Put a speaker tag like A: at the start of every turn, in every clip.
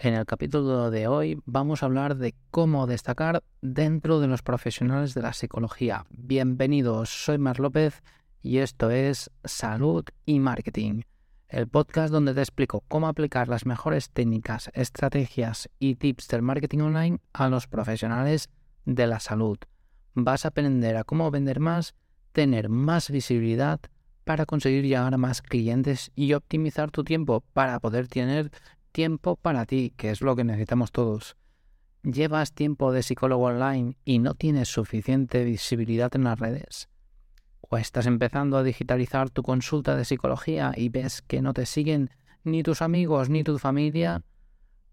A: En el capítulo de hoy vamos a hablar de cómo destacar dentro de los profesionales de la psicología. Bienvenidos, soy Mar López y esto es Salud y Marketing, el podcast donde te explico cómo aplicar las mejores técnicas, estrategias y tips del marketing online a los profesionales de la salud. Vas a aprender a cómo vender más, tener más visibilidad para conseguir llegar a más clientes y optimizar tu tiempo para poder tener tiempo para ti, que es lo que necesitamos todos. ¿Llevas tiempo de psicólogo online y no tienes suficiente visibilidad en las redes? ¿O estás empezando a digitalizar tu consulta de psicología y ves que no te siguen ni tus amigos ni tu familia?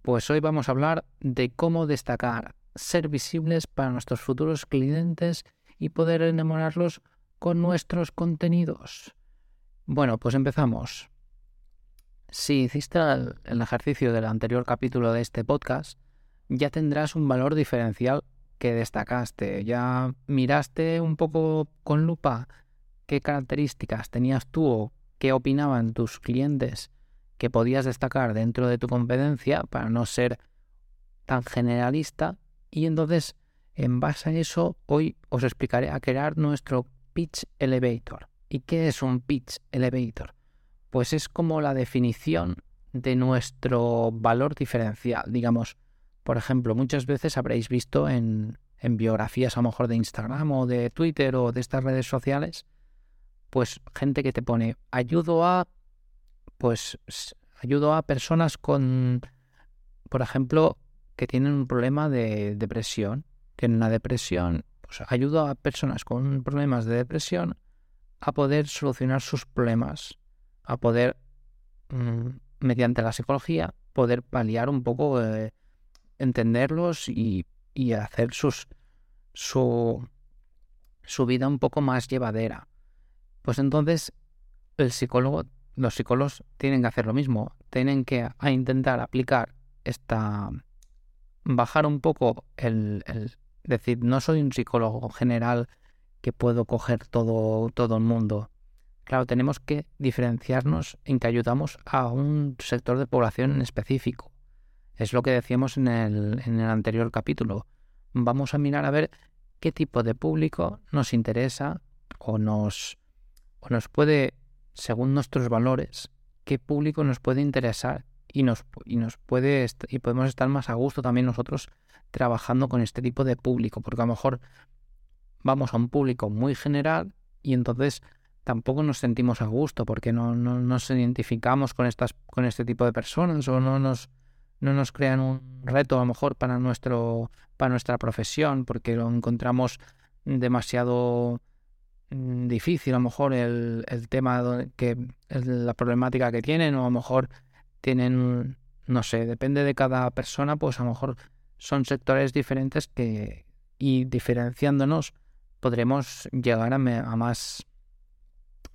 A: Pues hoy vamos a hablar de cómo destacar, ser visibles para nuestros futuros clientes y poder enamorarlos con nuestros contenidos. Bueno, pues empezamos. Si hiciste el ejercicio del anterior capítulo de este podcast, ya tendrás un valor diferencial que destacaste. Ya miraste un poco con lupa qué características tenías tú o qué opinaban tus clientes que podías destacar dentro de tu competencia para no ser tan generalista. Y entonces, en base a eso, hoy os explicaré a crear nuestro Pitch Elevator. ¿Y qué es un Pitch Elevator? Pues es como la definición de nuestro valor diferencial. Digamos, por ejemplo, muchas veces habréis visto en, biografías a lo mejor de Instagram o de Twitter o de estas redes sociales, pues gente que te pone ayudo a, pues ayudo a personas con, por ejemplo, que tienen un problema de depresión, tienen una depresión, pues ayudo a personas con problemas de depresión a poder solucionar sus problemas a poder, mm, mediante la psicología, poder paliar un poco, eh, entenderlos y, hacer sus, su, su vida un poco más llevadera. Pues entonces el psicólogo, los psicólogos tienen que hacer lo mismo, tienen que intentar aplicar esta, bajar un poco el, el, decir, no soy un psicólogo general que puedo coger todo, todo el mundo. Claro, tenemos que diferenciarnos en que ayudamos a un sector de población en específico. Es lo que decíamos en el, en el anterior capítulo. Vamos a mirar a ver qué tipo de público nos interesa o nos, o nos puede, según nuestros valores, qué público nos puede interesar y nos, y nos puede y podemos estar más a gusto también nosotros trabajando con este tipo de público, porque a lo mejor vamos a un público muy general y entonces tampoco nos sentimos a gusto porque no, no, nos identificamos con, estas, con este tipo de personas o no nos, no nos crean un reto a lo mejor para, nuestro, para nuestra profesión porque lo encontramos demasiado mm, difícil a lo mejor el, el tema que la problemática que tienen o a lo mejor tienen no sé depende de cada persona pues a lo mejor son sectores diferentes que y diferenciándonos podremos llegar a, a más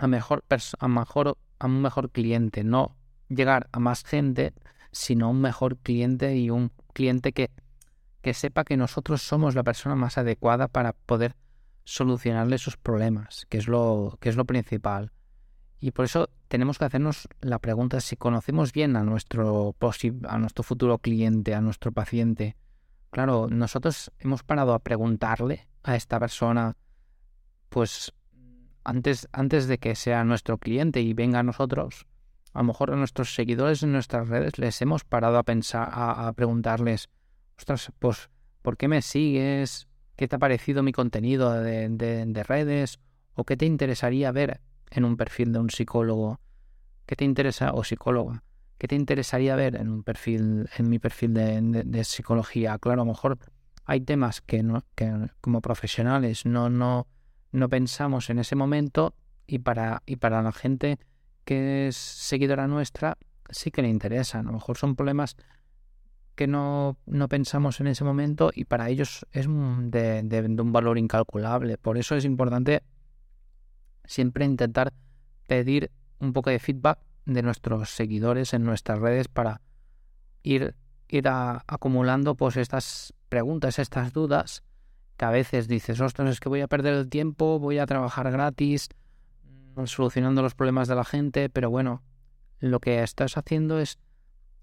A: a mejor, a mejor a un mejor cliente, no llegar a más gente, sino a un mejor cliente y un cliente que, que sepa que nosotros somos la persona más adecuada para poder solucionarle sus problemas, que es lo, que es lo principal. Y por eso tenemos que hacernos la pregunta si conocemos bien a nuestro, a nuestro futuro cliente, a nuestro paciente. Claro, nosotros hemos parado a preguntarle a esta persona, pues antes, antes de que sea nuestro cliente y venga a nosotros, a lo mejor a nuestros seguidores en nuestras redes les hemos parado a pensar, a, preguntarles, ostras, pues, ¿por qué me sigues? ¿Qué te ha parecido mi contenido de, de, redes? ¿O qué te interesaría ver en un perfil de un psicólogo? ¿Qué te interesa, o psicóloga? ¿Qué te interesaría ver en un perfil, en mi perfil de, de, psicología? Claro, a lo mejor hay temas que, no, que como profesionales no, no, no pensamos en ese momento y para, y para la gente que es seguidora nuestra sí que le interesan. A lo mejor son problemas que no, no pensamos en ese momento y para ellos es de, de, un valor incalculable. Por eso es importante siempre intentar pedir un poco de feedback de nuestros seguidores en nuestras redes para ir, ir acumulando pues estas preguntas, estas dudas que a veces dices, ostras, es que voy a perder el tiempo, voy a trabajar gratis, mm, solucionando los problemas de la gente, pero bueno, lo que estás haciendo es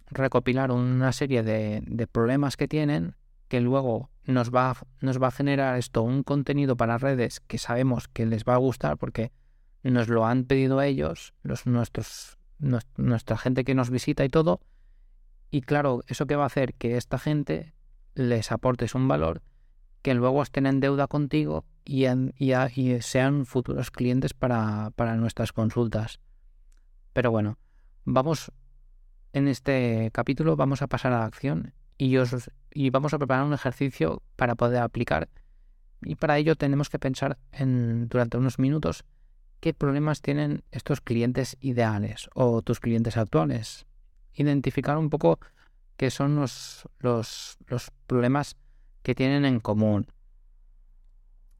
A: recopilar una serie de, problemas que tienen que luego nos va, nos va a generar esto un contenido para redes que sabemos que les va a gustar porque nos lo han pedido ellos, los, nuestros, nuestra gente que nos visita y todo. Y claro, eso que va a hacer que esta gente les aportes un valor que luego estén en deuda contigo y, sean futuros clientes para, nuestras consultas. Pero bueno, vamos en este capítulo, vamos a pasar a la acción y, os, y vamos a preparar un ejercicio para poder aplicar. Y para ello tenemos que pensar en, durante unos minutos qué problemas tienen estos clientes ideales o tus clientes actuales. Identificar un poco qué son los problemas que tienen en común.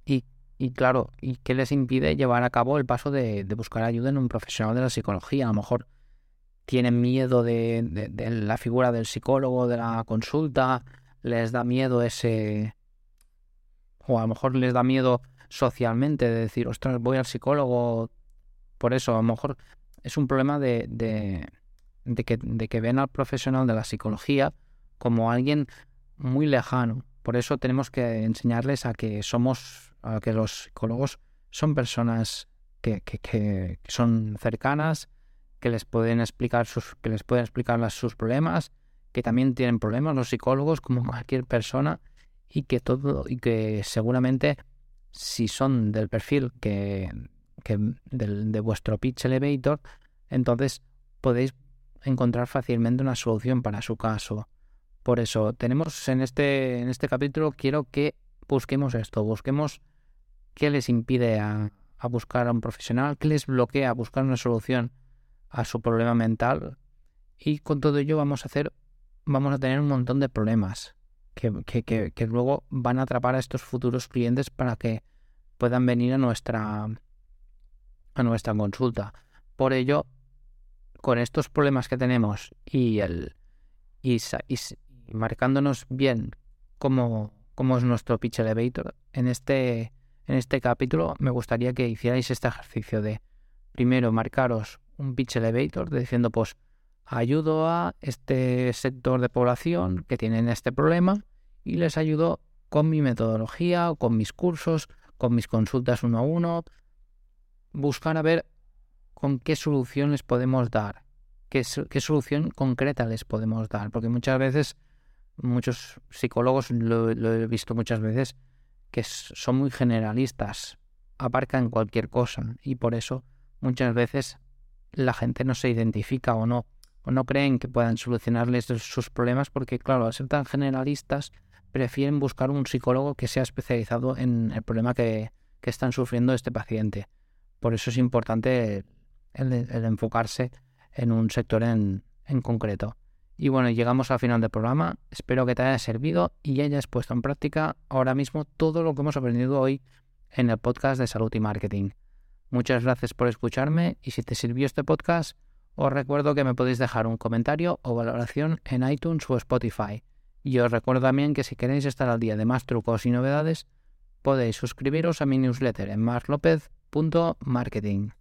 A: Y, y, claro, y qué les impide llevar a cabo el paso de, de, buscar ayuda en un profesional de la psicología. A lo mejor tienen miedo de, de, la figura del psicólogo, de la consulta, les da miedo ese... O a lo mejor les da miedo socialmente de decir, ostras, voy al psicólogo. Por eso, a lo mejor es un problema de, de, de, que, de que ven al profesional de la psicología como alguien muy lejano. Por eso tenemos que enseñarles a que somos, a que los psicólogos son personas que, que, son cercanas, que les pueden explicar sus, que les pueden explicar sus problemas, que también tienen problemas los psicólogos como cualquier persona y que todo y que seguramente si son del perfil que, que del, de vuestro pitch elevator, entonces podéis encontrar fácilmente una solución para su caso. Por eso tenemos en este en este capítulo quiero que busquemos esto, busquemos qué les impide a, buscar a un profesional, qué les bloquea a buscar una solución a su problema mental y con todo ello vamos a hacer vamos a tener un montón de problemas que, que, que, luego van a atrapar a estos futuros clientes para que puedan venir a nuestra a nuestra consulta. Por ello, con estos problemas que tenemos y el y, marcándonos bien cómo, cómo es nuestro pitch elevator, en este en este capítulo me gustaría que hicierais este ejercicio de primero marcaros un pitch elevator diciendo pues ayudo a este sector de población que tienen este problema y les ayudo con mi metodología con mis cursos, con mis consultas uno a uno, buscar a ver con qué solución les podemos dar, qué solución concreta les podemos dar, porque muchas veces, muchos psicólogos, lo, lo he visto muchas veces, que son muy generalistas, abarcan cualquier cosa y por eso muchas veces la gente no se identifica o no, o no creen que puedan solucionarles sus problemas porque, claro, al ser tan generalistas, prefieren buscar un psicólogo que sea especializado en el problema que, que están sufriendo este paciente. Por eso es importante el, el enfocarse en un sector en, en concreto. Y bueno, llegamos al final del programa. Espero que te haya servido y hayas puesto en práctica ahora mismo todo lo que hemos aprendido hoy en el podcast de salud y marketing. Muchas gracias por escucharme y si te sirvió este podcast, os recuerdo que me podéis dejar un comentario o valoración en iTunes o Spotify. Y os recuerdo también que si queréis estar al día de más trucos y novedades, podéis suscribiros a mi newsletter en marslopez.marketing.